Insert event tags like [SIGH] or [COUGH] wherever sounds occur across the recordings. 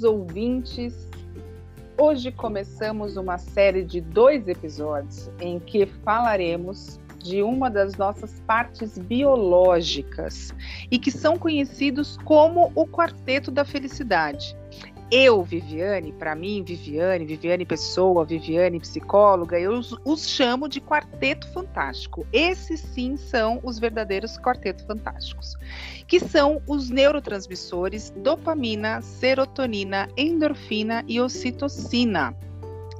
Caros ouvintes, hoje começamos uma série de dois episódios em que falaremos de uma das nossas partes biológicas e que são conhecidos como o quarteto da felicidade. Eu, Viviane, para mim, Viviane, Viviane pessoa, Viviane psicóloga, eu os, os, chamo de quarteto fantástico. Esses sim são os verdadeiros quartetos fantásticos, que são os neurotransmissores dopamina, serotonina, endorfina e ocitocina.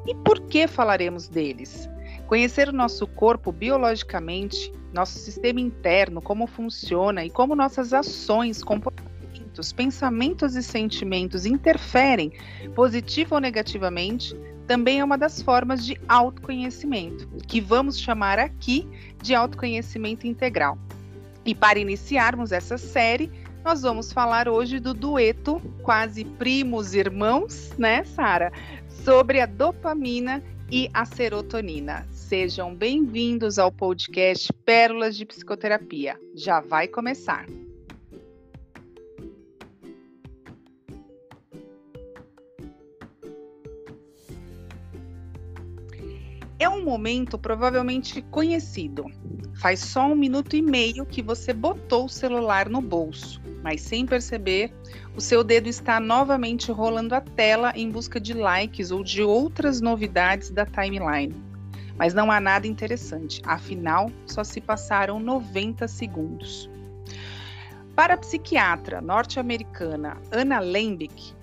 E por que falaremos deles? Conhecer o nosso corpo biologicamente, nosso sistema interno, como funciona e como nossas ações, comportamentos pensamentos, pensamentos e sentimentos interferem, positivo ou negativamente, também é uma das formas de autoconhecimento, que vamos chamar aqui de autoconhecimento integral. E para iniciarmos essa série, nós vamos falar hoje do dueto quase primos irmãos, né, Sara? Sobre a dopamina e a serotonina. Sejam bem-vindos ao podcast Pérolas de Psicoterapia. Já vai começar. É um momento provavelmente conhecido. Faz só um minuto e meio que você botou o celular no bolso, mas sem perceber, o seu dedo está novamente rolando a tela em busca de likes ou de outras novidades da timeline. Mas não há nada interessante, afinal, só se passaram 90 segundos. Para a psiquiatra norte-americana Anna Lembeck,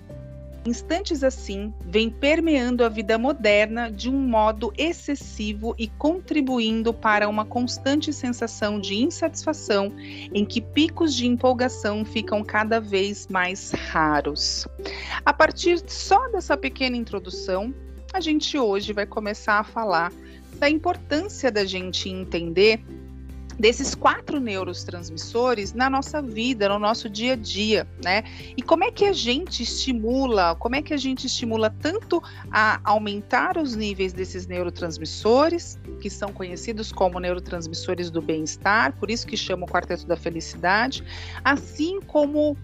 Instantes assim vêm permeando a vida moderna de um modo excessivo e contribuindo para uma constante sensação de insatisfação, em que picos de empolgação ficam cada vez mais raros. A partir só dessa pequena introdução, a gente hoje vai começar a falar da importância da gente entender desses quatro neurotransmissores na nossa vida, no nosso dia a dia, né? E como é que a gente estimula, como é que a gente estimula tanto a aumentar os níveis desses neurotransmissores, que são conhecidos como neurotransmissores do bem-estar, por isso que chama o quarteto da felicidade, assim como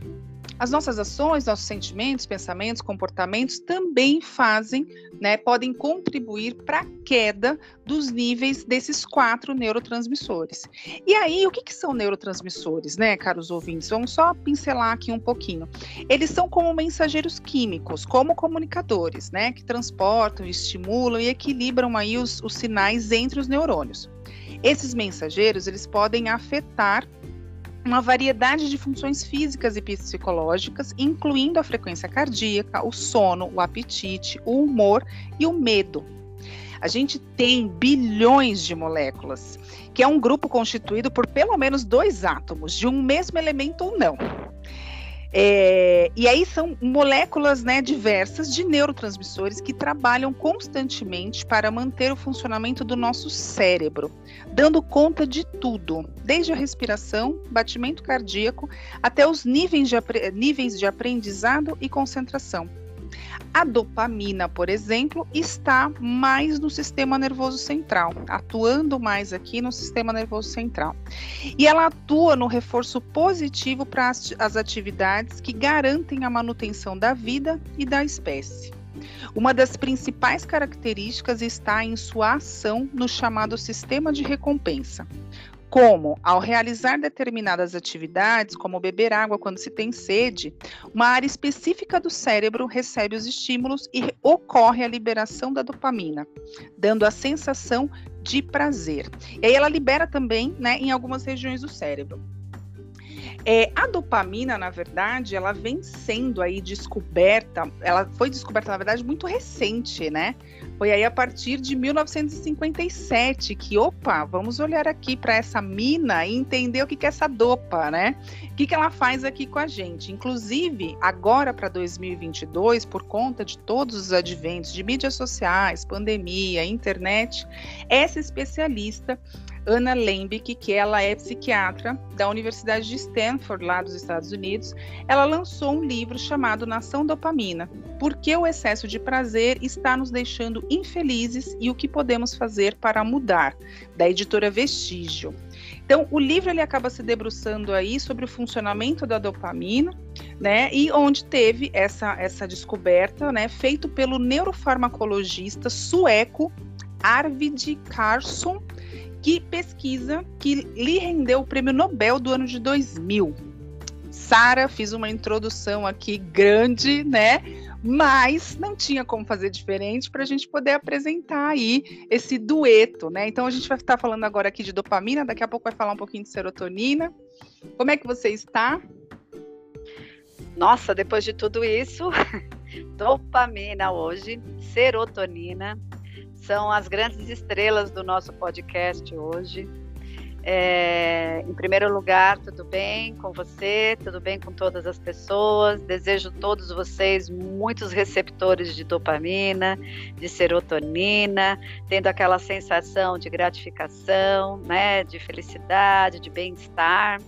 as nossas ações, nossos sentimentos, pensamentos, comportamentos também fazem, né, podem contribuir para a queda dos níveis desses quatro neurotransmissores. E aí, o que, que são neurotransmissores, né, caros ouvintes? Vamos só pincelar aqui um pouquinho. Eles são como mensageiros químicos, como comunicadores, né, que transportam, estimulam e equilibram aí os, os sinais entre os neurônios. Esses mensageiros, eles podem afetar uma variedade de funções físicas e psicológicas, incluindo a frequência cardíaca, o sono, o apetite, o humor e o medo. A gente tem bilhões de moléculas, que é um grupo constituído por pelo menos dois átomos de um mesmo elemento ou não. É, e aí são moléculas né, diversas de neurotransmissores que trabalham constantemente para manter o funcionamento do nosso cérebro, dando conta de tudo, desde a respiração, batimento cardíaco, até os níveis de, níveis de aprendizado e concentração. A dopamina, por exemplo, está mais no sistema nervoso central, atuando mais aqui no sistema nervoso central. E ela atua no reforço positivo para as, atividades que garantem a manutenção da vida e da espécie. Uma das principais características está em sua ação no chamado sistema de recompensa, como, ao realizar determinadas atividades, como beber água quando se tem sede, uma área específica do cérebro recebe os estímulos e ocorre a liberação da dopamina, dando a sensação de prazer. E aí ela libera também né, em algumas regiões do cérebro. É, a dopamina, na verdade, ela vem sendo aí descoberta, ela foi descoberta, na verdade, muito recente, né? Foi aí a partir de 1957 que, opa, vamos olhar aqui para essa mina e entender o que, que é essa dopa, né? O que, que ela faz aqui com a gente. Inclusive, agora para 2022, por conta de todos os adventos de mídias sociais, pandemia, internet, essa especialista Anna Lembeck, que ela é psiquiatra da Universidade de Stanford, lá dos Estados Unidos. Ela lançou um livro chamado Nação Dopamina: Por que o excesso de prazer está nos deixando infelizes e o que podemos fazer para mudar, da editora Vestígio. Então, o livro ele acaba se debruçando aí sobre o funcionamento da dopamina, né? E onde teve essa, essa descoberta, né? Feito pelo neurofarmacologista sueco Arvid Carlsson, que pesquisa que lhe rendeu o prêmio Nobel do ano de 2000. Sara, fiz uma introdução aqui grande, né? mas não tinha como fazer diferente para a gente poder apresentar aí esse dueto, né? Então a gente vai estar falando agora aqui de dopamina, daqui a pouco vai falar um pouquinho de serotonina. Como é que você está? Nossa, depois de tudo isso, [LAUGHS] dopamina hoje, serotonina, são as grandes estrelas do nosso podcast hoje. É, em primeiro lugar, tudo bem com você? Tudo bem com todas as pessoas? Desejo todos vocês muitos receptores de dopamina, de serotonina, tendo aquela sensação de gratificação, né, de felicidade, de bem-estar.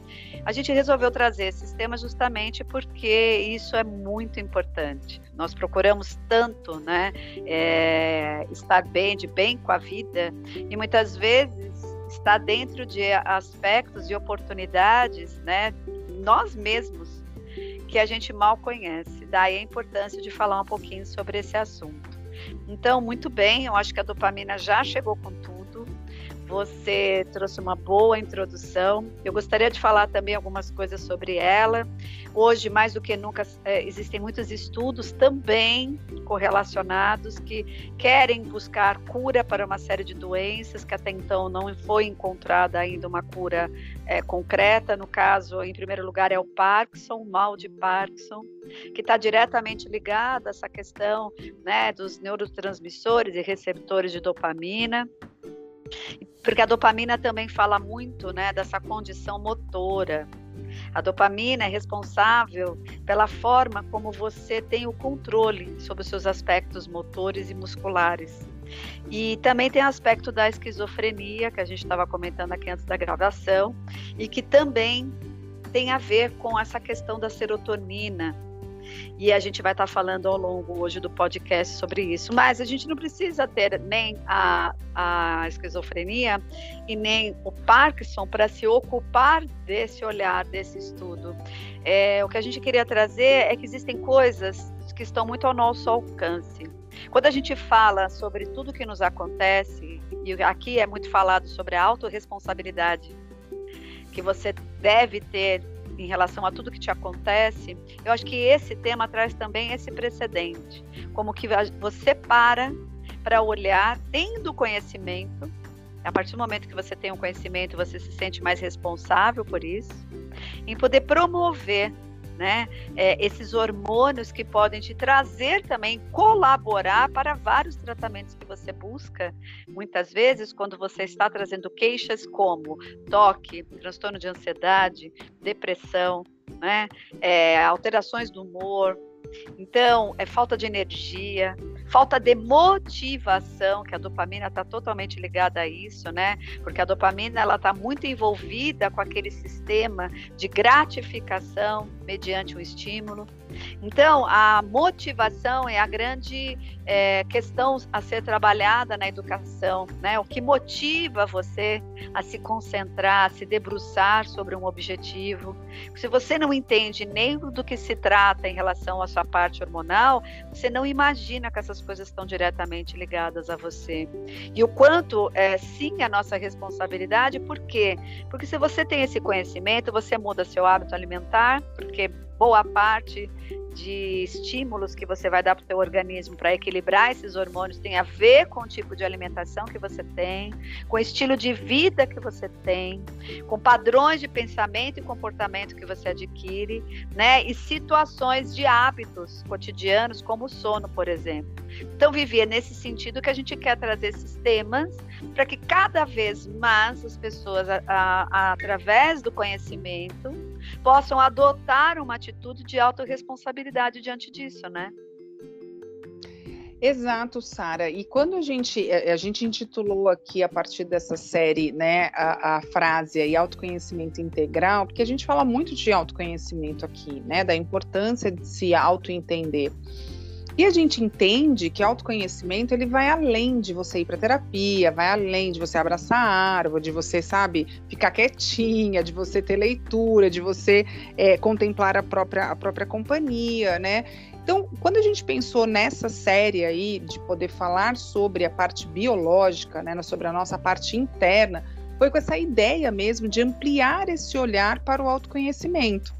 A gente resolveu trazer esses temas justamente porque isso é muito importante. Nós procuramos tanto, né, é, estar bem, de bem com a vida, e muitas vezes está dentro de aspectos e oportunidades, né, nós mesmos, que a gente mal conhece. Daí a importância de falar um pouquinho sobre esse assunto. Então, muito bem, eu acho que a dopamina já chegou com tudo você trouxe uma boa introdução. Eu gostaria de falar também algumas coisas sobre ela. Hoje, mais do que nunca, é, existem muitos estudos também correlacionados que querem buscar cura para uma série de doenças que até então não foi encontrada ainda uma cura é, concreta. No caso, em primeiro lugar, é o Parkinson, o mal de Parkinson, que está diretamente ligado a essa questão né, dos neurotransmissores e receptores de dopamina porque a dopamina também fala muito né, dessa condição motora. A dopamina é responsável pela forma como você tem o controle sobre os seus aspectos motores e musculares. E também tem o aspecto da esquizofrenia, que a gente estava comentando aqui antes da gravação, e que também tem a ver com essa questão da serotonina, e a gente vai estar falando ao longo hoje do podcast sobre isso. Mas a gente não precisa ter nem a, a esquizofrenia e nem o Parkinson para se ocupar desse olhar, desse estudo. É, o que a gente queria trazer é que existem coisas que estão muito ao nosso alcance. Quando a gente fala sobre tudo que nos acontece, e aqui é muito falado sobre a autorresponsabilidade que você deve ter em relação a tudo que te acontece, eu acho que esse tema traz também esse precedente, como que você para para olhar, tendo conhecimento, a partir do momento que você tem um conhecimento, você se sente mais responsável por isso, em poder promover né? É, esses hormônios que podem te trazer também, colaborar para vários tratamentos que você busca. Muitas vezes, quando você está trazendo queixas como toque, transtorno de ansiedade, depressão, né? É, alterações do humor, então, é falta de energia, falta de motivação, que a dopamina está totalmente ligada a isso, né? Porque a dopamina ela está muito envolvida com aquele sistema de gratificação mediante um estímulo. Então, a motivação é a grande é, questão a ser trabalhada na educação, né? O que motiva você a se concentrar, a se debruçar sobre um objetivo. Se você não entende nem do que se trata em relação à sua parte hormonal, você não imagina que essas coisas estão diretamente ligadas a você. E o quanto é sim a nossa responsabilidade, por quê? Porque se você tem esse conhecimento, você muda seu hábito alimentar, porque boa parte de estímulos que você vai dar para o seu organismo para equilibrar esses hormônios tem a ver com o tipo de alimentação que você tem, com o estilo de vida que você tem, com padrões de pensamento e comportamento que você adquire, né? E situações de hábitos cotidianos, como o sono, por exemplo. Então, Vivi, é nesse sentido que a gente quer trazer esses temas para que cada vez mais as pessoas, a, a, através do conhecimento, possam adotar uma atitude de autorresponsabilidade diante disso, né? Exato, Sara. E quando a gente eh, a gente intitulou aqui a partir dessa série, né, a, a, frase aí autoconhecimento integral, porque a gente fala muito de autoconhecimento aqui, né, da importância de se autoentender. E a gente entende que autoconhecimento ele vai além de você ir para terapia, vai além de você abraçar a árvore, de você, sabe, ficar quietinha, de você ter leitura, de você é, contemplar a própria, a própria companhia, né? Então, quando a gente pensou nessa série aí de poder falar sobre a parte biológica, né, sobre a nossa parte interna, foi com essa ideia mesmo de ampliar esse olhar para o autoconhecimento.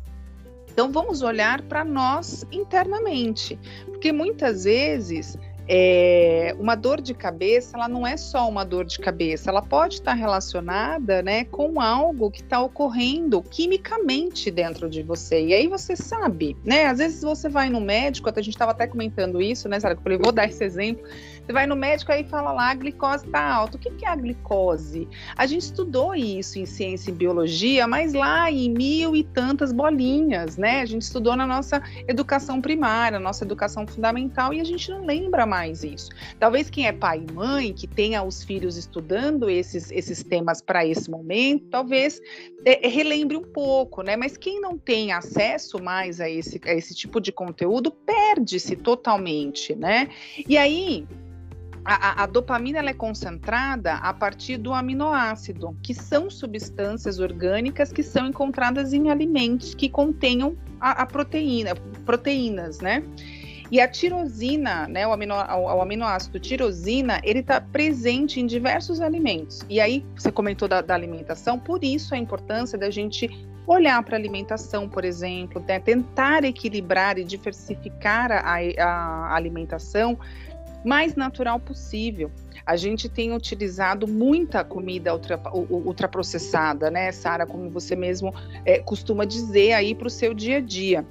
Então, vamos olhar para nós internamente, porque muitas vezes é, uma dor de cabeça, ela não é só uma dor de cabeça, ela pode estar relacionada, né, com algo que está ocorrendo quimicamente dentro de você. E aí você sabe, né? Às vezes você vai no médico, a gente estava até comentando isso, né, Sara? Eu falei, vou dar esse exemplo. Você vai no médico aí fala lá, a glicose está alta. O que, que é a glicose? A gente estudou isso em ciência e biologia, mas lá em mil e tantas bolinhas, né? A gente estudou na nossa educação primária, nossa educação fundamental, e a gente não lembra mais isso. Talvez quem é pai e mãe, que tenha os filhos estudando esses, esses temas para esse momento, talvez é, relembre um pouco, né? Mas quem não tem acesso mais a esse, a esse tipo de conteúdo perde-se totalmente, né? E aí a, a, dopamina é concentrada a partir do aminoácido, que são substâncias orgânicas que são encontradas em alimentos que contenham a, a proteína, proteínas, né? E a tirosina, né, o, amino, o, o aminoácido tirosina, ele está presente em diversos alimentos. E aí, você comentou da, da alimentação, por isso a importância da gente olhar para a alimentação, por exemplo, né, tentar equilibrar e diversificar a, a alimentação mais natural possível. A gente tem utilizado muita comida ultra, ultraprocessada, né, Sara, como você mesmo é, costuma dizer aí para o seu dia a dia.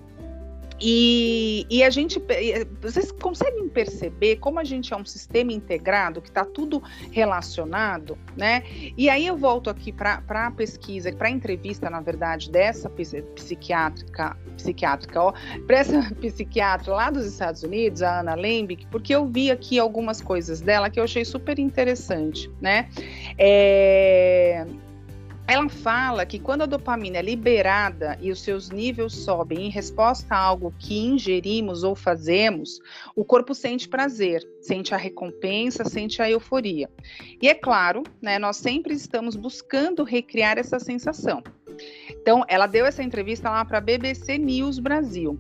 E, e, a gente, vocês conseguem perceber como a gente é um sistema integrado, que está tudo relacionado, né? E aí eu volto aqui para a pesquisa, para a entrevista, na verdade, dessa psiquiátrica, psiquiátrica, ó, para essa [LAUGHS] psiquiatra lá dos Estados Unidos, a Ana Lembick, porque eu vi aqui algumas coisas dela que eu achei super interessante, né? É, ela fala que quando a dopamina é liberada e os seus níveis sobem em resposta a algo que ingerimos ou fazemos, o corpo sente prazer, sente a recompensa, sente a euforia. E é claro, né, nós sempre estamos buscando recriar essa sensação. Então, ela deu essa entrevista lá para a BBC News Brasil.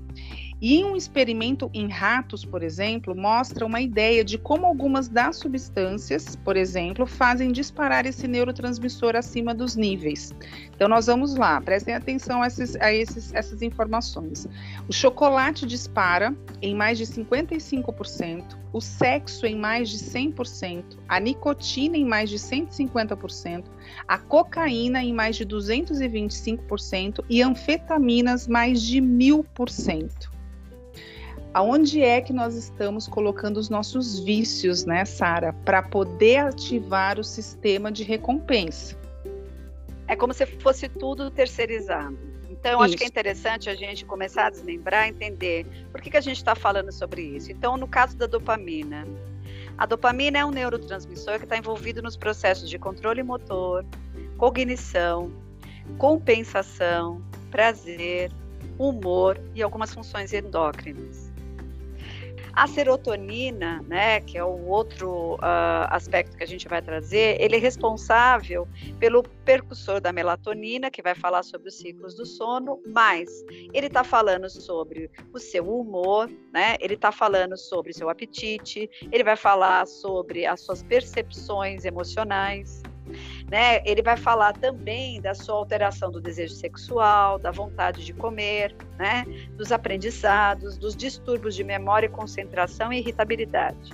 E um experimento em ratos, por exemplo, mostra uma ideia de como algumas das substâncias, por exemplo, fazem disparar esse neurotransmissor acima dos níveis. Então, nós vamos lá, prestem atenção a, esses, a esses, essas informações. O chocolate dispara em mais de 55%, o sexo em mais de 100%, a nicotina em mais de 150%, a cocaína em mais de 225% e anfetaminas mais de 1000% aonde é que nós estamos colocando os nossos vícios, né, Sara, para poder ativar o sistema de recompensa? É como se fosse tudo terceirizado. Então, acho que é interessante a gente começar a desmembrar, entender por que, que a gente está falando sobre isso. Então, no caso da dopamina, a dopamina é um neurotransmissor que está envolvido nos processos de controle motor, cognição, compensação, prazer, humor e algumas funções endócrinas. A serotonina, né, que é o outro uh, aspecto que a gente vai trazer, ele é responsável pelo percussor da melatonina, que vai falar sobre os ciclos do sono, mas ele está falando sobre o seu humor, né? Ele está falando sobre o seu apetite, ele vai falar sobre as suas percepções emocionais. Né? Ele vai falar também da sua alteração do desejo sexual, da vontade de comer, né? dos aprendizados, dos distúrbios de memória, concentração e irritabilidade.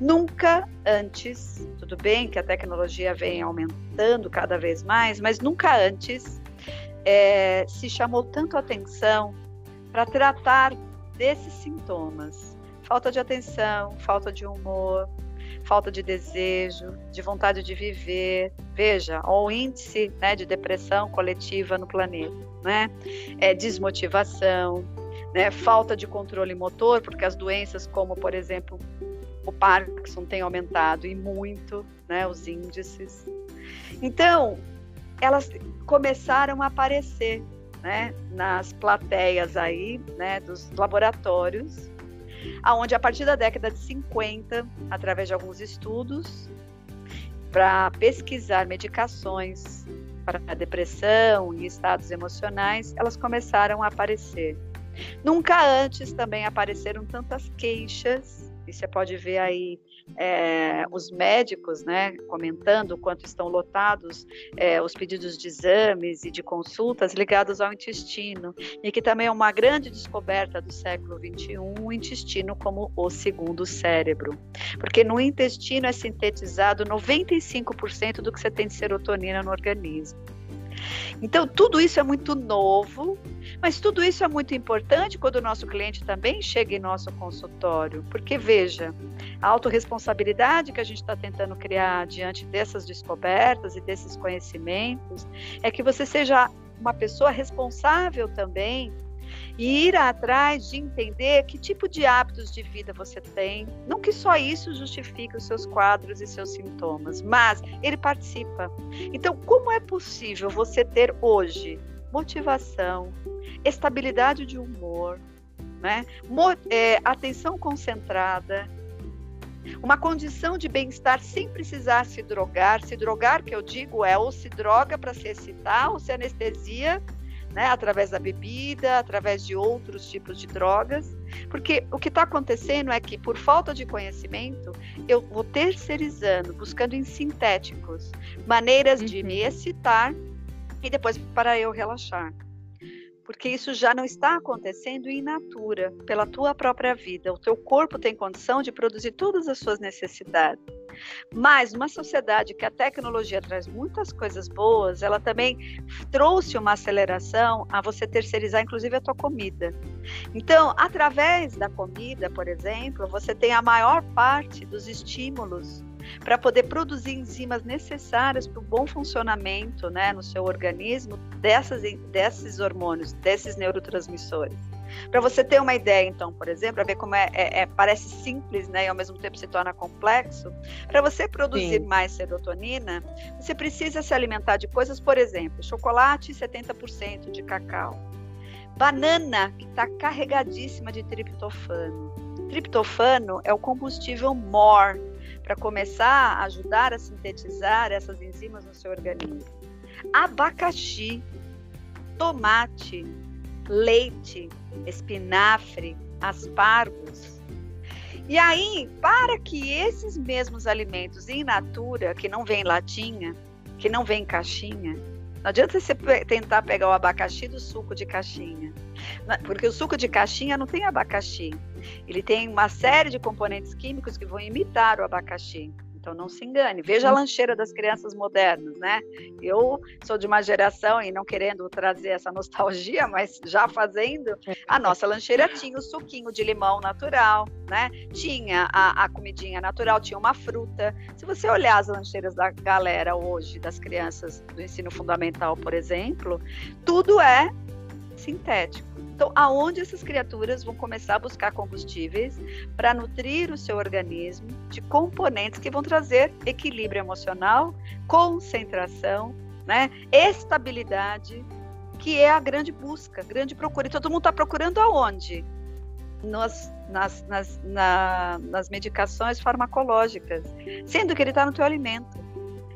Nunca antes, tudo bem que a tecnologia vem aumentando cada vez mais, mas nunca antes é, se chamou tanto atenção para tratar desses sintomas. Falta de atenção, falta de humor, falta de desejo, de vontade de viver. Veja, o índice né, de depressão coletiva no planeta, né? É desmotivação, né? Falta de controle motor, porque as doenças como, por exemplo, o Parkinson tem aumentado e muito, né, os índices. Então, elas começaram a aparecer, né, nas plateias aí, né, dos laboratórios, aonde a partir da década de 50, através de alguns estudos, para pesquisar medicações para a depressão e estados emocionais, elas começaram a aparecer. Nunca antes também apareceram tantas queixas, e você pode ver aí é, os médicos né, comentando o quanto estão lotados é, os pedidos de exames e de consultas ligados ao intestino, e que também é uma grande descoberta do século XXI, o intestino como o segundo cérebro. Porque no intestino é sintetizado 95% do que você tem de serotonina no organismo. Então, tudo isso é muito novo, mas tudo isso é muito importante quando o nosso cliente também chega em nosso consultório, porque veja, a autorresponsabilidade que a gente está tentando criar diante dessas descobertas e desses conhecimentos é que você seja uma pessoa responsável também e ir atrás de entender que tipo de hábitos de vida você tem. Não que só isso justifique os seus quadros e seus sintomas, mas ele participa. Então, como é possível você ter hoje motivação, estabilidade de humor, né? É, atenção concentrada, uma condição de bem-estar sem precisar se drogar. Se drogar, que eu digo, é ou se droga para se excitar, ou se anestesia né, através da bebida, através de outros tipos de drogas, porque o que está acontecendo é que, por falta de conhecimento, eu vou terceirizando, buscando em sintéticos maneiras uhum. de me uhum. excitar e depois para eu relaxar. Porque isso já não está acontecendo in natura, pela tua própria vida. O teu corpo tem condição de produzir todas as suas necessidades. Mas numa sociedade que a tecnologia traz muitas coisas boas, ela também trouxe uma aceleração a você terceirizar, inclusive, a tua comida. Então, através da comida, por exemplo, você tem a maior parte dos estímulos para poder produzir enzimas necessárias para o bom funcionamento né, no seu organismo dessas, desses hormônios, desses neurotransmissores. Para você ter uma ideia, então, por exemplo, para ver como é, é, é, parece simples, né, e ao mesmo tempo se torna complexo, para você produzir Sim. mais serotonina, você precisa se alimentar de coisas, por exemplo, chocolate 70% de cacau, banana que está carregadíssima de triptofano. Triptofano é o combustível mor para começar a ajudar a sintetizar essas enzimas no seu organismo. Abacaxi, tomate, leite, espinafre, aspargos. E aí, para que esses mesmos alimentos in natura, que não vem latinha, que não vem caixinha, não adianta você tentar pegar o abacaxi do suco de caixinha, porque o suco de caixinha não tem abacaxi. Ele tem uma série de componentes químicos que vão imitar o abacaxi. Então não se engane. Veja a lancheira das crianças modernas, né? Eu sou de uma geração e não querendo trazer essa nostalgia, [LAUGHS] mas já fazendo, a nossa lancheira tinha o suquinho de limão natural, né? Tinha a, a comidinha natural, tinha uma fruta. Se você olhar as lancheiras da galera hoje, das crianças do ensino fundamental, por exemplo, tudo é sintético. Então, aonde essas criaturas vão começar a buscar combustíveis para nutrir o seu organismo de componentes que vão trazer equilíbrio emocional, concentração, né, estabilidade, que é a grande busca, grande procura. E todo mundo está procurando aonde? Nos, nas, nas, na, nas medicações farmacológicas, sendo que ele está no teu alimento.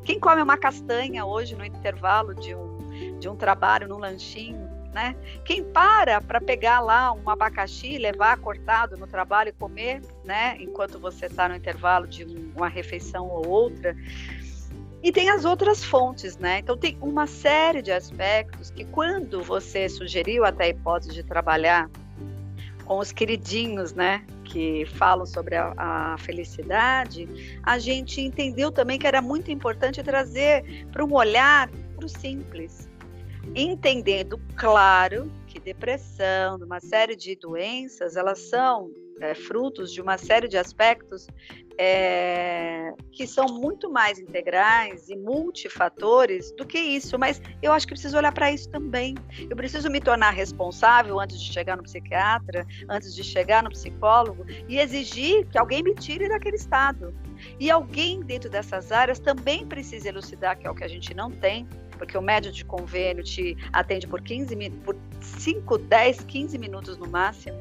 Quem come uma castanha hoje no intervalo de um, de um trabalho, num lanchinho, né? Quem para para pegar lá um abacaxi, levar cortado no trabalho e comer, né? Enquanto você está no intervalo de uma refeição ou outra. E tem as outras fontes, né? Então tem uma série de aspectos que quando você sugeriu até a hipótese de trabalhar com os queridinhos, né? Que falam sobre a, a felicidade, a gente entendeu também que era muito importante trazer para um olhar para o simples, entendendo, claro, que depressão, uma série de doenças, elas são é, frutos de uma série de aspectos é, que são muito mais integrais e multifatores do que isso, mas eu acho que preciso olhar para isso também. Eu preciso me tornar responsável antes de chegar no psiquiatra, antes de chegar no psicólogo e exigir que alguém me tire daquele estado. E alguém dentro dessas áreas também precisa elucidar, que é o que a gente não tem, porque o médio de convênio te atende por 15 por 5, 10, 15 minutos no máximo.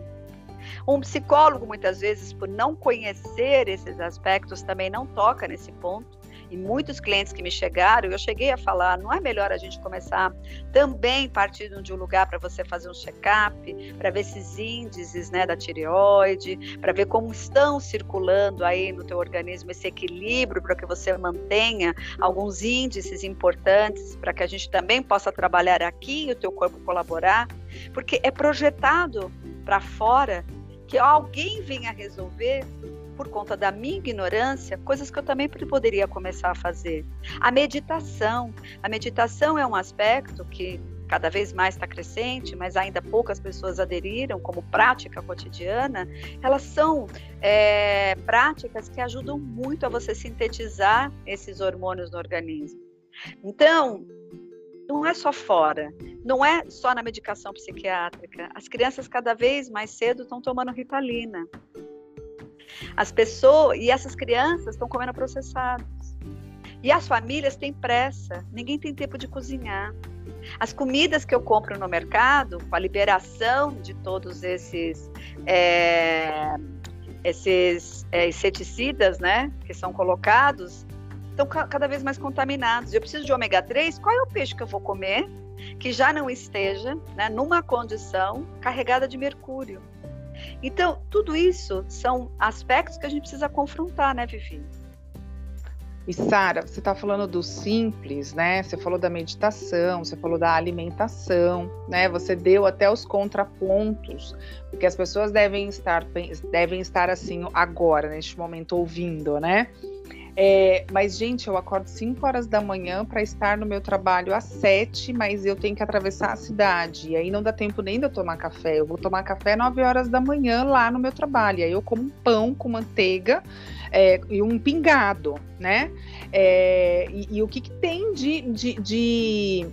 Um psicólogo, muitas vezes, por não conhecer esses aspectos, também não toca nesse ponto. E muitos clientes que me chegaram, eu cheguei a falar, não é melhor a gente começar também partindo de um lugar para você fazer um check-up, para ver esses índices né, da tireoide, para ver como estão circulando aí no teu organismo esse equilíbrio, para que você mantenha alguns índices importantes, para que a gente também possa trabalhar aqui e o teu corpo colaborar, porque é projetado para fora que alguém venha resolver por conta da minha ignorância, coisas que eu também poderia começar a fazer. A meditação. A meditação é um aspecto que cada vez mais está crescente, mas ainda poucas pessoas aderiram como prática cotidiana. Elas são é, práticas que ajudam muito a você sintetizar esses hormônios no organismo. Então, não é só fora, não é só na medicação psiquiátrica. As crianças cada vez mais cedo estão tomando ritalina. As pessoas e essas crianças estão comendo processados. E as famílias têm pressa, ninguém tem tempo de cozinhar. As comidas que eu compro no mercado, com a liberação de todos esses é, esses é, inseticidas, né, que são colocados, estão cada vez mais contaminados. Eu preciso de ômega 3, qual é o peixe que eu vou comer que já não esteja né, numa condição carregada de mercúrio? Então, tudo isso são aspectos que a gente precisa confrontar, né, Vivi? E Sara, você está falando do simples, né? Você falou da meditação, você falou da alimentação, né? Você deu até os contrapontos, porque as pessoas devem estar devem estar assim agora, neste momento ouvindo, né? É, mas, gente, eu acordo 5 horas da manhã para estar no meu trabalho às 7, mas eu tenho que atravessar a cidade. E aí não dá tempo nem de eu tomar café. Eu vou tomar café 9 horas da manhã lá no meu trabalho. E aí eu como um pão com manteiga é, e um pingado, né? É, e, e, o que, que tem de, de, de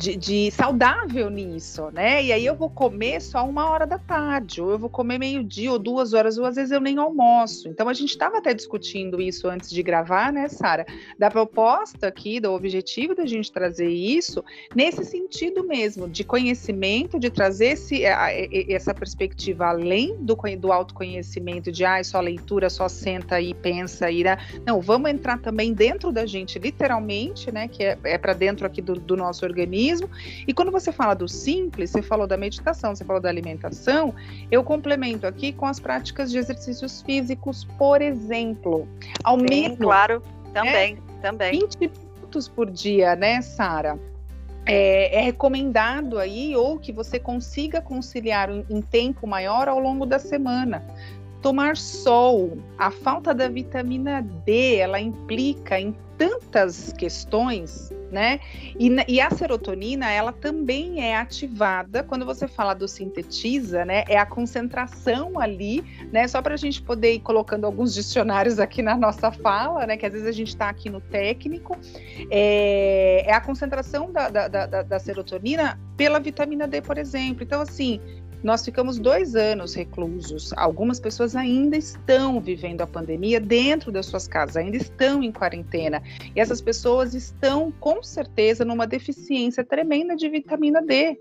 de, de, saudável nisso, né? E aí eu vou comer só uma hora da tarde, ou eu vou comer meio-dia ou duas horas, ou às vezes eu nem almoço. Então a gente estava até discutindo isso antes de gravar, né, Sara? Da proposta aqui, do objetivo da gente trazer isso nesse sentido mesmo, de conhecimento, de trazer esse, essa perspectiva além do, do autoconhecimento, de ah, só leitura, só senta e pensa e não, vamos entrar também dentro da gente, literalmente, né? Que é, é para dentro aqui do, do nosso organismo organismo. E quando você fala do simples, você falou da meditação, você falou da alimentação, eu complemento aqui com as práticas de exercícios físicos, por exemplo. Ao Sim, menos. Claro, também, né, também. 20 minutos por dia, né, Sara? É, é, recomendado aí ou que você consiga conciliar em tempo maior ao longo da semana. Tomar sol, a falta da vitamina D, ela implica em tantas questões, né? E, e, a serotonina, ela também é ativada quando você fala do sintetiza, né? É a concentração ali, né? Só para a gente poder ir colocando alguns dicionários aqui na nossa fala, né? Que às vezes a gente está aqui no técnico, é, é a concentração da, da, da, da serotonina pela vitamina D, por exemplo. Então, assim, nós ficamos dois anos reclusos. Algumas pessoas ainda estão vivendo a pandemia dentro das suas casas, ainda estão em quarentena. E essas pessoas estão, com certeza, numa deficiência tremenda de vitamina D.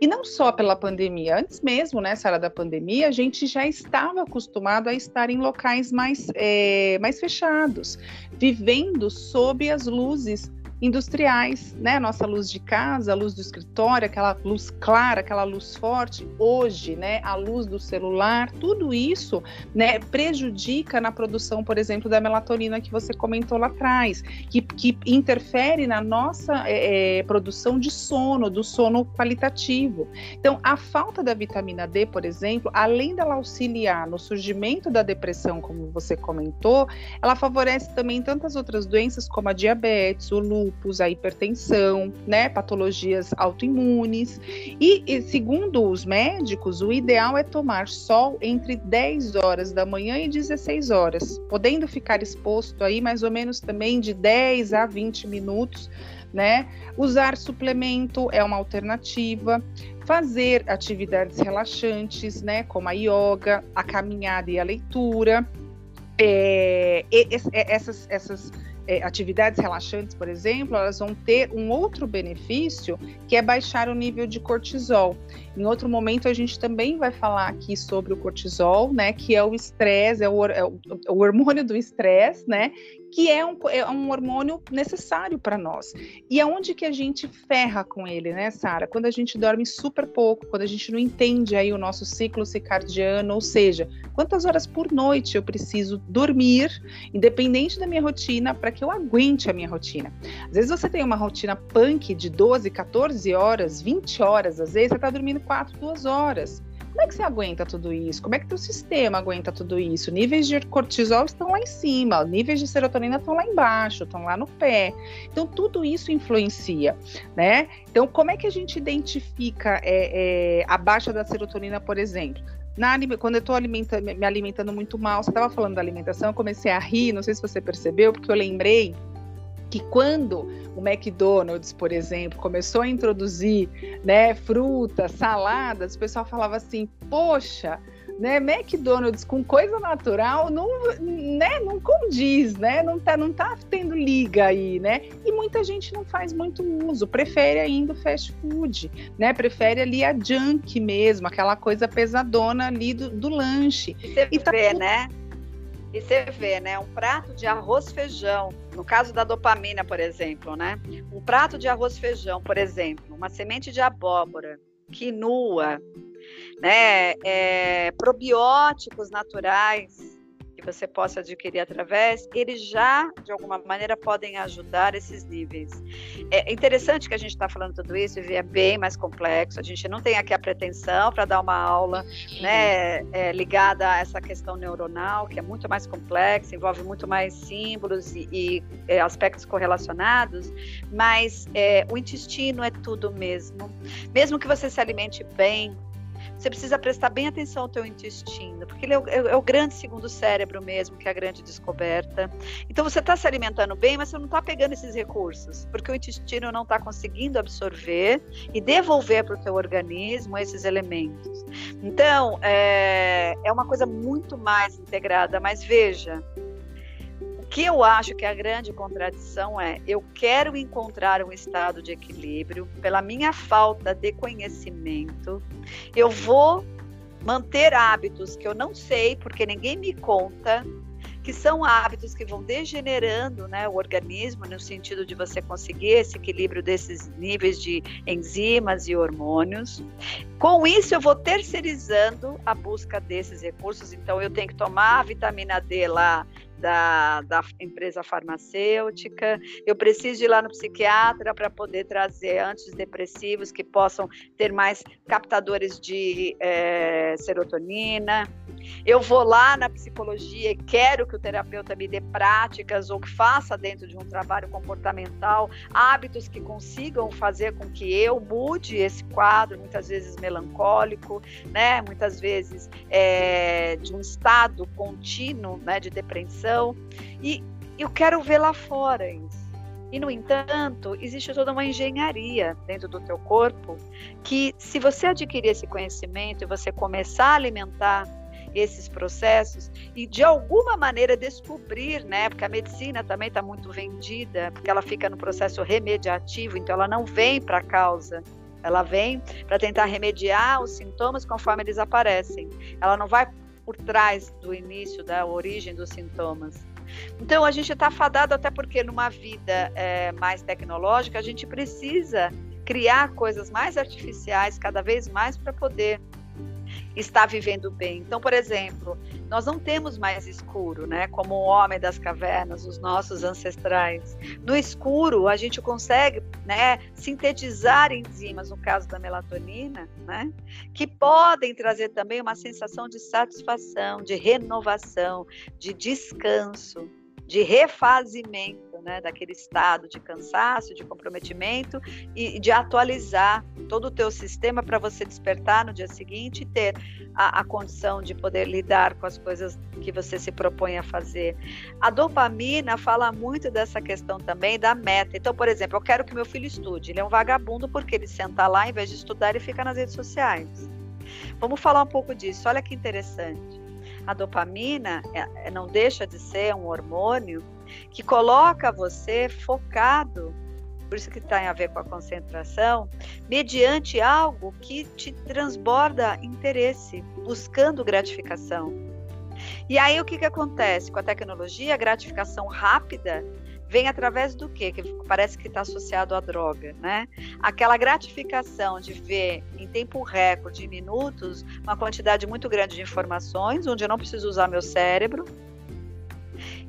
E não só pela pandemia, antes mesmo, né, Sara, da pandemia, a gente já estava acostumado a estar em locais mais, é, mais fechados, vivendo sob as luzes industriais, né? Nossa luz de casa, a luz do escritório, aquela luz clara, aquela luz forte, hoje, né? A luz do celular, tudo isso, né? Prejudica na produção, por exemplo, da melatonina que você comentou lá atrás, que, que interfere na nossa é, é produção de sono, do sono qualitativo. Então, a falta da vitamina D, por exemplo, além dela auxiliar no surgimento da depressão, como você comentou, ela favorece também tantas outras doenças como a diabetes, o lúpus, lúpus, a hipertensão, né, patologias autoimunes. E, e, segundo os médicos, o ideal é tomar sol entre 10 horas da manhã e 16 horas, podendo ficar exposto aí mais ou menos também de 10 a 20 minutos, né? Usar suplemento é uma alternativa fazer atividades relaxantes, né, como a yoga, a caminhada e a leitura. É, essas, essas é, atividades relaxantes, por exemplo, elas vão ter um outro benefício que é baixar o nível de cortisol. Em outro momento, a gente também vai falar aqui sobre o cortisol, né? Que é o estresse, é, é o, o hormônio do estresse, né? que é um, é um hormônio necessário para nós. E aonde que a gente ferra com ele, né, Sara? Quando a gente dorme super pouco, quando a gente não entende aí o nosso ciclo circadiano, ou seja, quantas horas por noite eu preciso dormir, independente da minha rotina, para que eu aguente a minha rotina. Às vezes você tem uma rotina punk de 12, 14 horas, 20 horas, às vezes você está dormindo 4, 2 horas. Como é que você aguenta tudo isso? Como é que teu sistema aguenta tudo isso? Níveis de cortisol estão lá em cima, níveis de serotonina estão lá embaixo, estão lá no pé. Então, tudo isso influencia, né? Então, como é que a gente identifica é, é, a baixa da serotonina, por exemplo? Na, quando eu estou me alimentando muito mal, você estava falando da alimentação, eu comecei a rir, não sei se você percebeu, porque eu lembrei que quando o McDonald's, por exemplo, começou a introduzir né, frutas, saladas, o pessoal falava assim, poxa, né, McDonald's com coisa natural não, né, não condiz, né, não tá, não tá tendo liga aí, né, e muita gente não faz muito uso, prefere ainda o fast food, né, prefere ali a junk mesmo, aquela coisa pesadona ali do, do lanche. Você e tá vê, tudo... né, e você vê, né, um prato de arroz feijão, no caso da dopamina, por exemplo, né, um prato de arroz feijão, por exemplo, uma semente de abóbora, quinua, né, é, probióticos naturais, que você possa adquirir através, eles já, de alguma maneira, podem ajudar esses níveis. É interessante que a gente está falando tudo isso e é bem mais complexo. A gente não tem aqui a pretensão para dar uma aula né, é, ligada a essa questão neuronal, que é muito mais complexa, envolve muito mais símbolos e, e é, aspectos correlacionados, mas é, o intestino é tudo mesmo. Mesmo que você se alimente bem, você precisa prestar bem atenção ao teu intestino, porque ele é o, é, é o grande segundo cérebro mesmo, que é a grande descoberta. Então você está se alimentando bem, mas você não está pegando esses recursos, porque o intestino não está conseguindo absorver e devolver para o teu organismo esses elementos. Então é, é uma coisa muito mais integrada, mas veja, que eu acho que a grande contradição é eu quero encontrar um estado de equilíbrio pela minha falta de conhecimento. Eu vou manter hábitos que eu não sei porque ninguém me conta, que são hábitos que vão degenerando né, o organismo, no sentido de você conseguir esse equilíbrio desses níveis de enzimas e hormônios. Com isso, eu vou terceirizando a busca desses recursos, então eu tenho que tomar a vitamina D lá da, da empresa farmacêutica, eu preciso ir lá no psiquiatra para poder trazer antidepressivos que possam ter mais captadores de é, serotonina. Eu vou lá na psicologia e quero que o terapeuta me dê práticas ou que faça dentro de um trabalho comportamental hábitos que consigam fazer com que eu mude esse quadro, muitas vezes melancólico, né? Muitas vezes é, de um estado contínuo, né? De depressão e eu quero ver lá fora isso. E, no entanto, existe toda uma engenharia dentro do teu corpo que, se você adquirir esse conhecimento e você começar a alimentar esses processos e, de alguma maneira, descobrir, né? Porque a medicina também está muito vendida, porque ela fica no processo remediativo, então ela não vem para a causa, ela vem para tentar remediar os sintomas conforme eles aparecem. Ela não vai por trás do início, da origem dos sintomas. Então, a gente está fadado até porque numa vida é, mais tecnológica, a gente precisa criar coisas mais artificiais cada vez mais para poder está vivendo bem. Então, por exemplo, nós não temos mais escuro, né? Como o homem das cavernas, os nossos ancestrais. No escuro, a gente consegue, né, sintetizar enzimas, no caso da melatonina, né, que podem trazer também uma sensação de satisfação, de renovação, de descanso, de refazimento. Né? Daquele estado de cansaço, de comprometimento e de atualizar todo o teu sistema para você despertar no dia seguinte e ter a, a, condição de poder lidar com as coisas que você se propõe a fazer. A dopamina fala muito dessa questão também da meta. Então, por exemplo, eu quero que meu filho estude. Ele é um vagabundo porque ele senta lá, em vez de estudar, ele fica nas redes sociais. Vamos falar um pouco disso. Olha que interessante. A dopamina é, é, não deixa de ser um hormônio que coloca você focado, por isso que tem a ver com a concentração, mediante algo que te transborda interesse, buscando gratificação. E aí o que, que acontece? Com a tecnologia, a gratificação rápida vem através do quê? Que parece que está associado à droga, né? Aquela gratificação de ver em tempo recorde, em minutos, uma quantidade muito grande de informações, onde eu não preciso usar meu cérebro.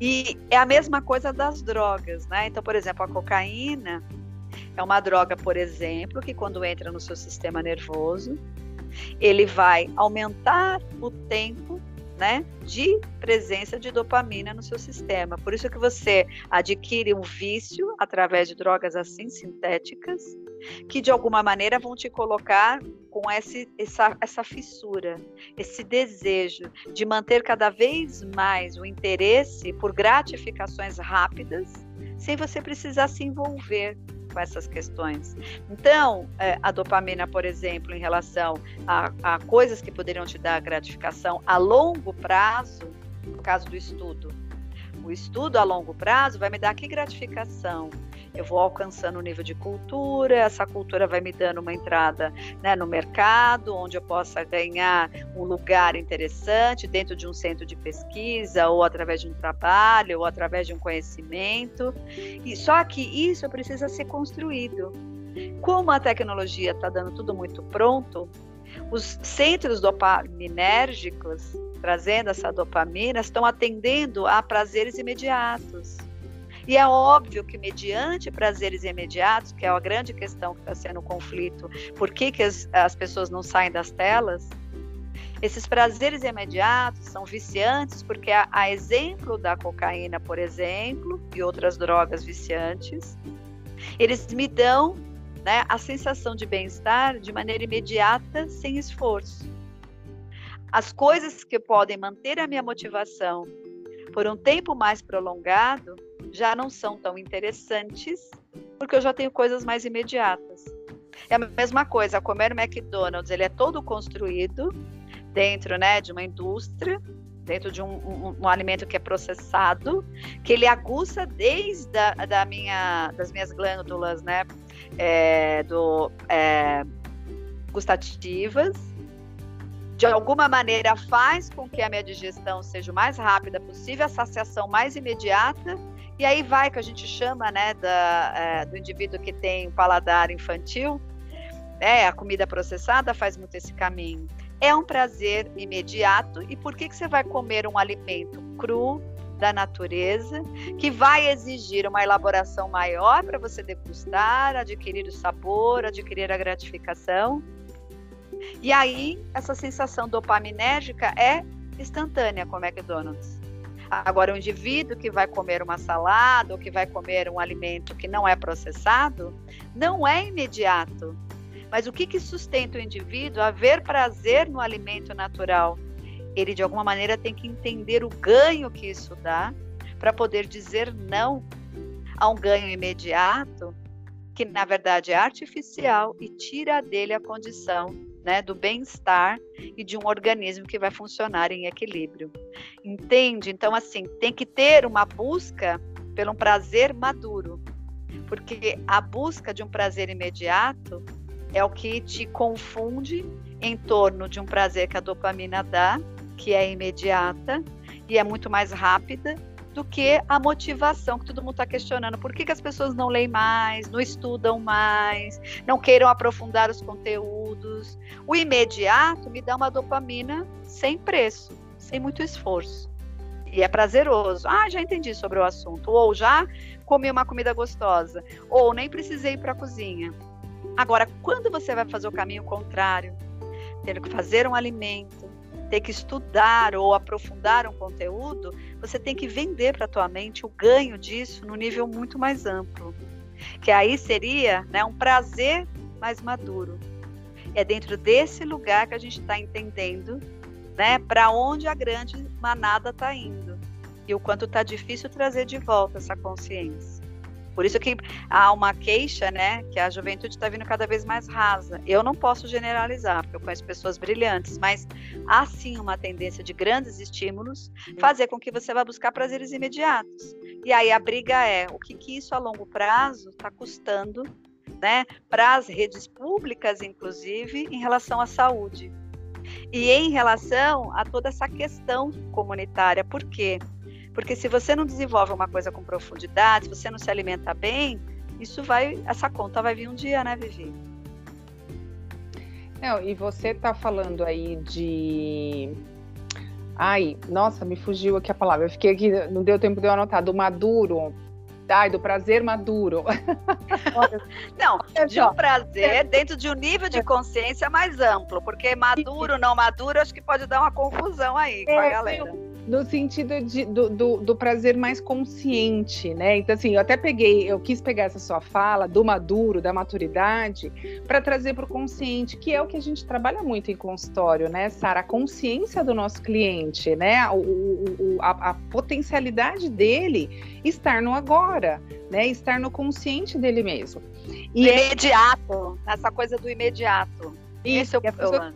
E é a mesma coisa das drogas, né? Então, por exemplo, a cocaína é uma droga, por exemplo, que quando entra no seu sistema nervoso, ele vai aumentar o tempo né, de presença de dopamina no seu sistema. Por isso que você adquire um vício através de drogas assim sintéticas, que de alguma maneira vão te colocar com esse, essa, essa fissura, esse desejo de manter cada vez mais o interesse por gratificações rápidas, sem você precisar se envolver com essas questões. Então, é, a dopamina, por exemplo, em relação a, a coisas que poderiam te dar gratificação a longo prazo, no caso do estudo, o estudo a longo prazo vai me dar que gratificação? Eu vou alcançando um nível de cultura, essa cultura vai me dando uma entrada né, no mercado, onde eu possa ganhar um lugar interessante dentro de um centro de pesquisa, ou através de um trabalho, ou através de um conhecimento. E só que isso precisa ser construído. Como a tecnologia está dando tudo muito pronto, os centros dopaminérgicos, trazendo essa dopamina, estão atendendo a prazeres imediatos. E é óbvio que, mediante prazeres imediatos, que é a grande questão que está sendo o conflito, por que, que as, as pessoas não saem das telas? Esses prazeres imediatos são viciantes porque, a, a exemplo da cocaína, por exemplo, e outras drogas viciantes, eles me dão né, a sensação de bem-estar de maneira imediata, sem esforço. As coisas que podem manter a minha motivação por um tempo mais prolongado já não são tão interessantes, porque eu já tenho coisas mais imediatas. É a mesma coisa, comer McDonald's, ele é todo construído dentro né, de uma indústria, dentro de um, um, um alimento que é processado, que ele aguça desde a, da minha, das minhas glândulas né, é, do, é, gustativas, de alguma maneira faz com que a minha digestão seja o mais rápida possível, a saciação mais imediata, e aí vai que a gente chama né, da, é, do indivíduo que tem paladar infantil, é, a comida processada faz muito esse caminho. É um prazer imediato, e por que, que você vai comer um alimento cru, da natureza, que vai exigir uma elaboração maior para você degustar, adquirir o sabor, adquirir a gratificação? E aí, essa sensação dopaminérgica é instantânea com o McDonald's. Agora, o indivíduo que vai comer uma salada ou que vai comer um alimento que não é processado, não é imediato. Mas o que, que sustenta o indivíduo a ver prazer no alimento natural? Ele, de alguma maneira, tem que entender o ganho que isso dá para poder dizer não a um ganho imediato, que na verdade é artificial e tira dele a condição né, do bem-estar e de um organismo que vai funcionar em equilíbrio. Entende? Então, assim, tem que ter uma busca pelo um prazer maduro, porque a busca de um prazer imediato é o que te confunde em torno de um prazer que a dopamina dá, que é imediata e é muito mais rápida do que a motivação que todo mundo está questionando. Por que, que, as pessoas não leem mais, não estudam mais, não queiram aprofundar os conteúdos? O imediato me dá uma dopamina sem preço, sem muito esforço. E é prazeroso. Ah, já entendi sobre o assunto. Ou já comi uma comida gostosa. Ou nem precisei ir para a cozinha. Agora, quando você vai fazer o caminho contrário, tendo que fazer um alimento, ter que estudar ou aprofundar um conteúdo, você tem que vender para a tua mente o ganho disso no nível muito mais amplo. Que aí seria né, um prazer mais maduro. É dentro desse lugar que a gente está entendendo né, para onde a grande manada está indo e o quanto está difícil trazer de volta essa consciência. Por isso que há uma queixa, né, que a juventude está vindo cada vez mais rasa. Eu não posso generalizar, porque eu conheço pessoas brilhantes, mas há sim uma tendência de grandes estímulos fazer com que você vá buscar prazeres imediatos. E aí a briga é o que, que isso a longo prazo está custando, né, para as redes públicas, inclusive, em relação à saúde. E em relação a toda essa questão comunitária, por quê? Porque se você não desenvolve uma coisa com profundidade, se você não se alimenta bem, isso vai, essa conta vai vir um dia, né, Vivi? Não, e você está falando aí de Ai, nossa, me fugiu aqui a palavra. Eu fiquei aqui, não deu tempo de eu anotar. Do maduro. Ai, do prazer maduro. não, [LAUGHS] de um prazer dentro de um nível de consciência mais amplo, porque maduro, não maduro, acho que pode dar uma confusão aí com a é, galera no sentido de, do, do, do, prazer mais consciente, né? Então, assim, eu até peguei, eu quis pegar essa sua fala do maduro, da maturidade, para trazer para o consciente, que é o que a gente trabalha muito em consultório, né, Sara? A consciência do nosso cliente, né? O, o, a, a potencialidade dele estar no agora, né? Estar no consciente dele mesmo. E imediato, é... essa coisa do imediato. Isso, Esse é o, pessoa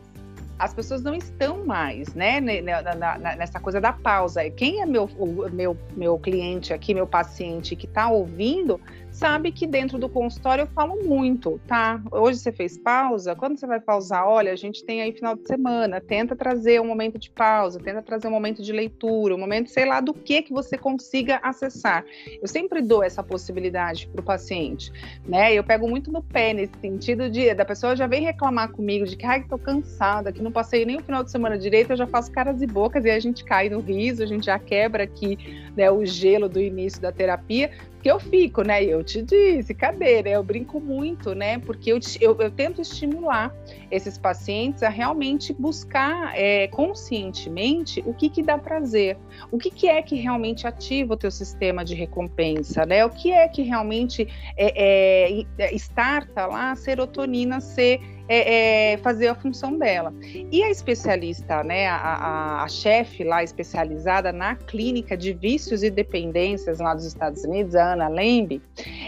as pessoas não estão mais, né, nessa coisa da pausa. Quem é meu, meu, meu cliente aqui, meu paciente que está ouvindo, sabe que dentro do consultório eu falo muito, tá? Hoje você fez pausa, quando você vai pausar? Olha, a gente tem aí final de semana, tenta trazer um momento de pausa, tenta trazer um momento de leitura, um momento, sei lá, do que que você consiga acessar. Eu sempre dou essa possibilidade para o paciente, né? Eu pego muito no pé nesse sentido de da pessoa já vem reclamar comigo de que ai, tô cansada, que não passei nem o final de semana direito, eu já faço caras e bocas e a gente cai no riso, a gente já quebra aqui né, o gelo do início da terapia, que eu fico, né? Eu te disse? Né? Eu brinco muito, né? Porque eu, eu, eu tento estimular esses pacientes a realmente buscar é, conscientemente o que, que dá prazer, o que, que é que realmente ativa o teu sistema de recompensa, né? O que é que realmente é, é, é starta lá a serotonina ser é, é, fazer a função dela. E a especialista, né, a, a, a chefe lá especializada na clínica de vícios e dependências lá dos Estados Unidos, a Ana Lembe,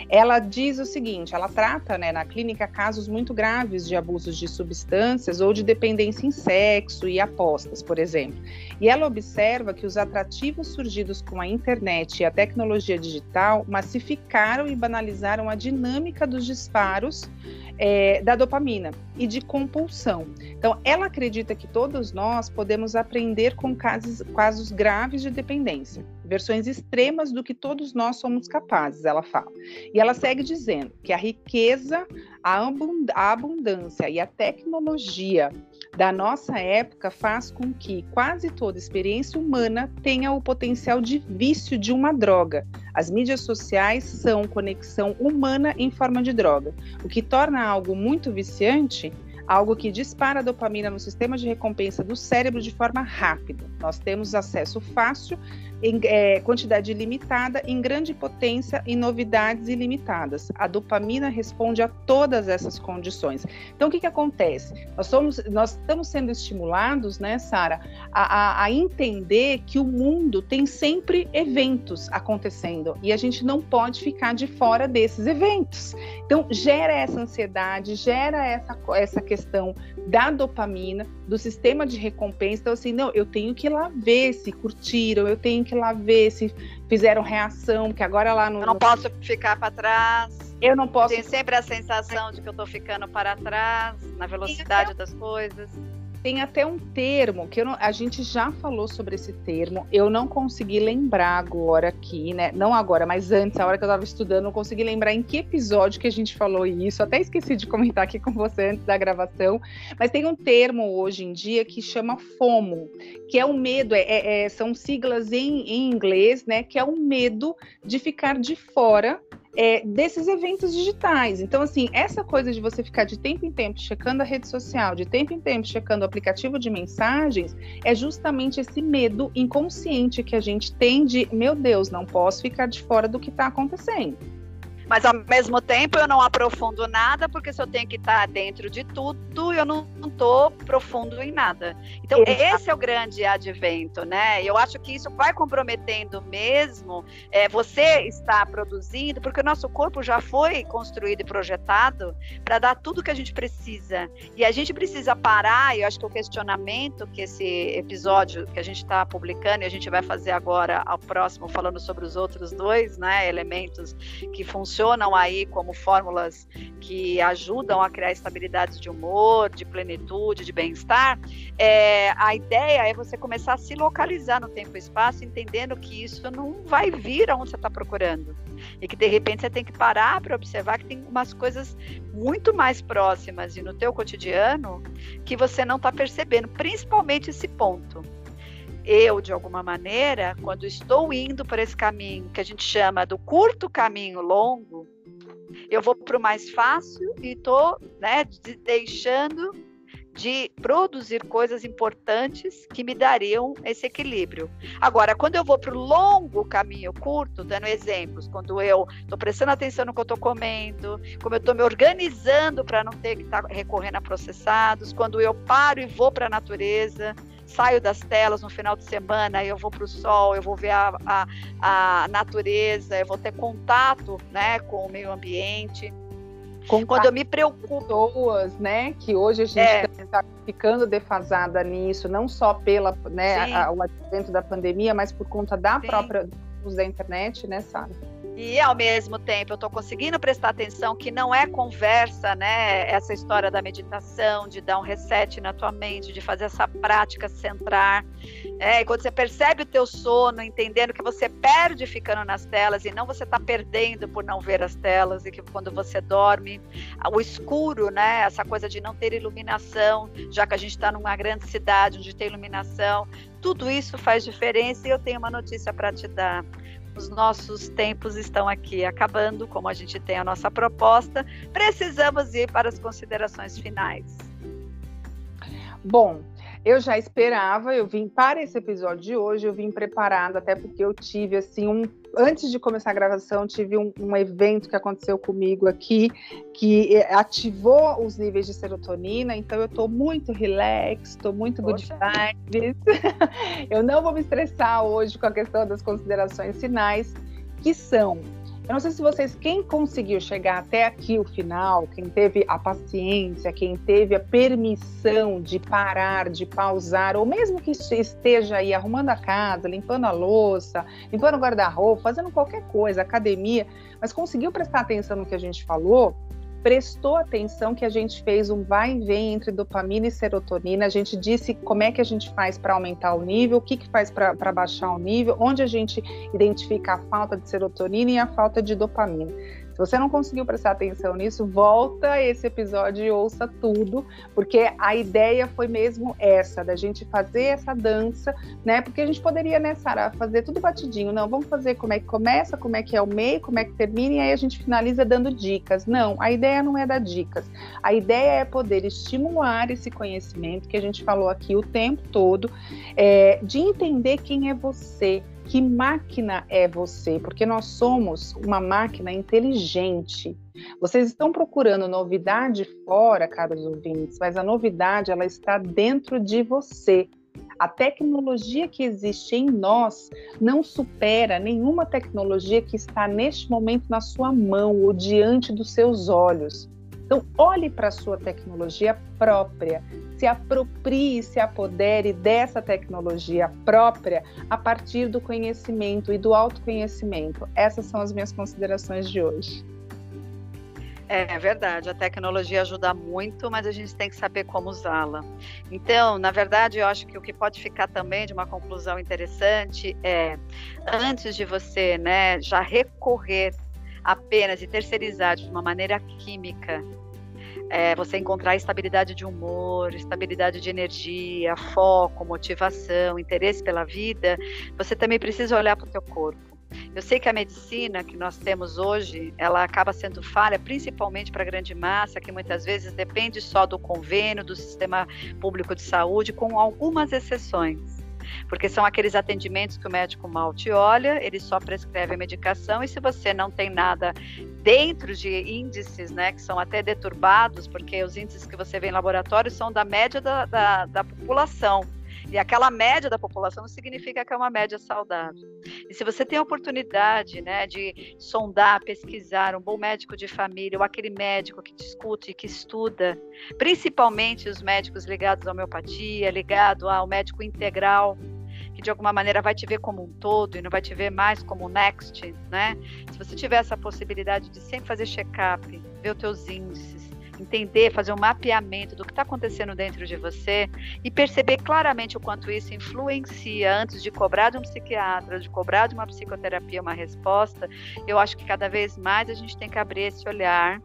ela diz o seguinte: ela trata né, na clínica casos muito graves de abusos de substâncias ou de dependência em sexo e apostas, por exemplo. E ela observa que os atrativos surgidos com a internet e a tecnologia digital massificaram e banalizaram a dinâmica dos disparos é, da dopamina e de compulsão. Então, ela acredita que todos nós podemos aprender com casos, casos graves de dependência, versões extremas do que todos nós somos capazes, ela fala. E ela segue dizendo que a riqueza, a abundância e a tecnologia da nossa época faz com que quase toda experiência humana tenha o potencial de vício de uma droga. As mídias sociais são conexão humana em forma de droga, o que torna algo muito viciante algo que dispara a dopamina no sistema de recompensa do cérebro de forma rápida. Nós temos acesso fácil em é, quantidade ilimitada, em grande potência e novidades ilimitadas. A dopamina responde a todas essas condições. Então, o que, que acontece? Nós, somos, nós estamos sendo estimulados, né, Sara, a, a, a entender que o mundo tem sempre eventos acontecendo e a gente não pode ficar de fora desses eventos. Então, gera essa ansiedade, gera essa, essa questão da dopamina, do sistema de recompensa. Então, assim, não, eu tenho que ir lá ver se curtiram, eu tenho que ir lá ver se fizeram reação, que agora lá no. Eu não posso ficar para trás. Eu não posso. Tem sempre a sensação de que eu estou ficando para trás na velocidade das coisas. Tem até um termo que não, a gente já falou sobre esse termo. Eu não consegui lembrar agora aqui, né? Não agora, mas antes, a hora que eu estava estudando, não consegui lembrar em que episódio que a gente falou isso. Até esqueci de comentar aqui com você antes da gravação. Mas tem um termo hoje em dia que chama FOMO, que é o medo, é, é, é são siglas em, em inglês, né? Que é o medo de ficar de fora é, desses eventos digitais. Então, assim, essa coisa de você ficar de tempo em tempo checando a rede social, de tempo em tempo checando o aplicativo de mensagens, é justamente esse medo inconsciente que a gente tem de, meu Deus, não posso ficar de fora do que está acontecendo. Mas ao mesmo tempo eu não aprofundo nada, porque se eu tenho que estar dentro de tudo, eu não estou profundo em nada. Então, Exato. esse é o grande advento, né? Eu acho que isso vai comprometendo mesmo é, você está produzindo, porque o nosso corpo já foi construído e projetado para dar tudo que a gente precisa. E a gente precisa parar, e eu acho que o questionamento que esse episódio que a gente está publicando, e a gente vai fazer agora ao próximo, falando sobre os outros dois né, elementos que funcionam funcionam aí como fórmulas que ajudam a criar estabilidade de humor, de plenitude, de bem-estar, é, a ideia é você começar a se localizar no tempo e espaço, entendendo que isso não vai vir aonde você está procurando. E que de repente você tem que parar para observar que tem umas coisas muito mais próximas e no teu cotidiano que você não está percebendo, principalmente esse ponto eu, de alguma maneira, quando estou indo por esse caminho que a gente chama do curto caminho longo, eu vou para o mais fácil e estou né, deixando de produzir coisas importantes que me dariam esse equilíbrio. Agora, quando eu vou para o longo caminho curto, dando exemplos, quando eu estou prestando atenção no que eu estou comendo, como eu estou me organizando para não ter que estar tá recorrendo a processados, quando eu paro e vou para a natureza, saio das telas no final de semana, eu vou para o sol, eu vou ver a, a, a, natureza, eu vou ter contato né, com o meio ambiente. Com Quando eu me preocupo. Pessoas, né? Que hoje a gente está é. ficando defasada nisso, não só pela né, a, o advento da pandemia, mas por conta da Sim. própria uso da internet, né, Sara? E ao mesmo tempo eu estou conseguindo prestar atenção que não é conversa, né? Essa história da meditação, de dar um reset na tua mente, de fazer essa prática centrar. É, e quando você percebe o teu sono, entendendo que você perde ficando nas telas e não você está perdendo por não ver as telas, e que quando você dorme, o escuro, né? Essa coisa de não ter iluminação, já que a gente está numa grande cidade onde tem iluminação, tudo isso faz diferença e eu tenho uma notícia para te dar os nossos tempos estão aqui acabando, como a gente tem a nossa proposta, precisamos ir para as considerações finais. Bom, eu já esperava, eu vim para esse episódio de hoje, eu vim preparada, até porque eu tive assim um. Antes de começar a gravação, tive um, um evento que aconteceu comigo aqui, que eh, ativou os níveis de serotonina, então eu estou muito relax, estou muito Poxa. good vibes. [LAUGHS] eu não vou me estressar hoje com a questão das considerações finais, que são eu não sei se vocês, quem conseguiu chegar até aqui o final, quem teve a paciência, quem teve a permissão de parar, de pausar, ou mesmo que esteja aí arrumando a casa, limpando a louça, limpando o guarda-roupa, fazendo qualquer coisa, academia, mas conseguiu prestar atenção no que a gente falou, prestou atenção que a gente fez um vai e vem entre dopamina e serotonina. A gente disse como é que a gente faz para aumentar o nível, o que, que faz para baixar o nível, onde a gente identifica a falta de serotonina e a falta de dopamina. Se você não conseguiu prestar atenção nisso, volta esse episódio e ouça tudo, porque a ideia foi mesmo essa, da gente fazer essa dança, né? Porque a gente poderia, né, Sara, fazer tudo batidinho. Não, vamos fazer como é que começa, como é que é o meio, como é que termina, e aí a gente finaliza dando dicas. Não, a ideia não é dar dicas. A ideia é poder estimular esse conhecimento que a gente falou aqui o tempo todo, é, de entender quem é você que máquina é você? Porque nós somos uma máquina inteligente. Vocês estão procurando novidade fora, caros ouvintes, mas a novidade ela está dentro de você. A tecnologia que existe em nós não supera nenhuma tecnologia que está neste momento na sua mão ou diante dos seus olhos. Então, olhe para a sua tecnologia própria, se aproprie, se apodere dessa tecnologia própria a partir do conhecimento e do autoconhecimento. Essas são as minhas considerações de hoje. É verdade, a tecnologia ajuda muito, mas a gente tem que saber como usá-la. Então, na verdade, eu acho que o que pode ficar também de uma conclusão interessante é, antes de você né, já recorrer apenas e terceirizar de uma maneira química é, você encontrar estabilidade de humor, estabilidade de energia, foco, motivação, interesse pela vida, você também precisa olhar para o teu corpo. Eu sei que a medicina que nós temos hoje, ela acaba sendo falha, principalmente para a grande massa, que muitas vezes depende só do convênio, do sistema público de saúde, com algumas exceções porque são aqueles atendimentos que o médico mal te olha, ele só prescreve a medicação e se você não tem nada dentro de índices, né, que são até deturbados, porque os índices que você vê em laboratório são da média da, da, da população. E aquela média da população significa que é uma média saudável. E se você tem a oportunidade né, de sondar, pesquisar um bom médico de família, ou aquele médico que discute, que estuda, principalmente os médicos ligados à homeopatia, ligado ao médico integral, que de alguma maneira vai te ver como um todo e não vai te ver mais como um next, né? Se você tiver essa possibilidade de sempre fazer check-up, ver os teus índices, entender, fazer um mapeamento do que está acontecendo dentro de você e perceber claramente o quanto isso influencia antes de cobrar de um psiquiatra, de cobrar de uma psicoterapia uma resposta, eu acho que cada vez mais a gente tem que abrir esse olhar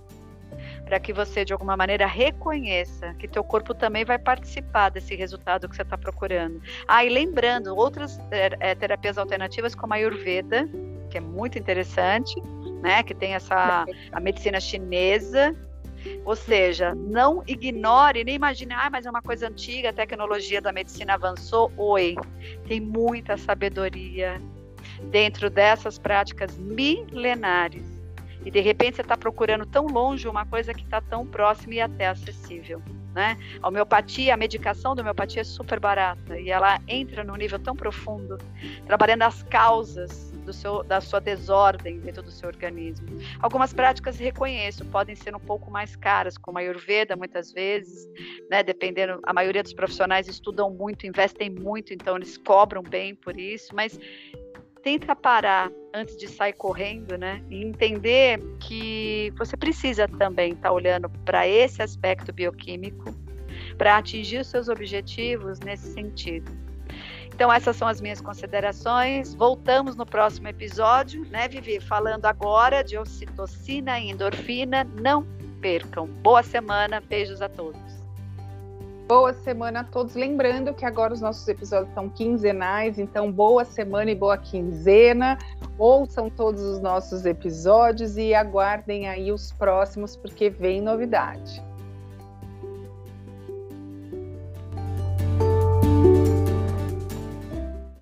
para que você de alguma maneira reconheça que teu corpo também vai participar desse resultado que você está procurando. Ah, e lembrando outras é, terapias alternativas como a Ayurveda, que é muito interessante, né? Que tem essa a medicina chinesa ou seja, não ignore, nem imagine, ah, mas é uma coisa antiga, a tecnologia da medicina avançou. Oi, tem muita sabedoria dentro dessas práticas milenares. E de repente você está procurando tão longe uma coisa que está tão próxima e até acessível. Né? A homeopatia, a medicação da homeopatia é super barata e ela entra num nível tão profundo, trabalhando as causas do seu, da sua desordem dentro do seu organismo. Algumas práticas reconheço, podem ser um pouco mais caras, como a Ayurveda, muitas vezes, né, dependendo, a maioria dos profissionais estudam muito, investem muito, então eles cobram bem por isso, mas tenta parar antes de sair correndo, né? E entender que você precisa também estar tá olhando para esse aspecto bioquímico para atingir os seus objetivos nesse sentido. Então, essas são as minhas considerações. Voltamos no próximo episódio, né, Vivi? Falando agora de ocitocina e endorfina. Não percam. Boa semana, beijos a todos. Boa semana a todos. Lembrando que agora os nossos episódios são quinzenais, então boa semana e boa quinzena. Ouçam todos os nossos episódios e aguardem aí os próximos, porque vem novidade.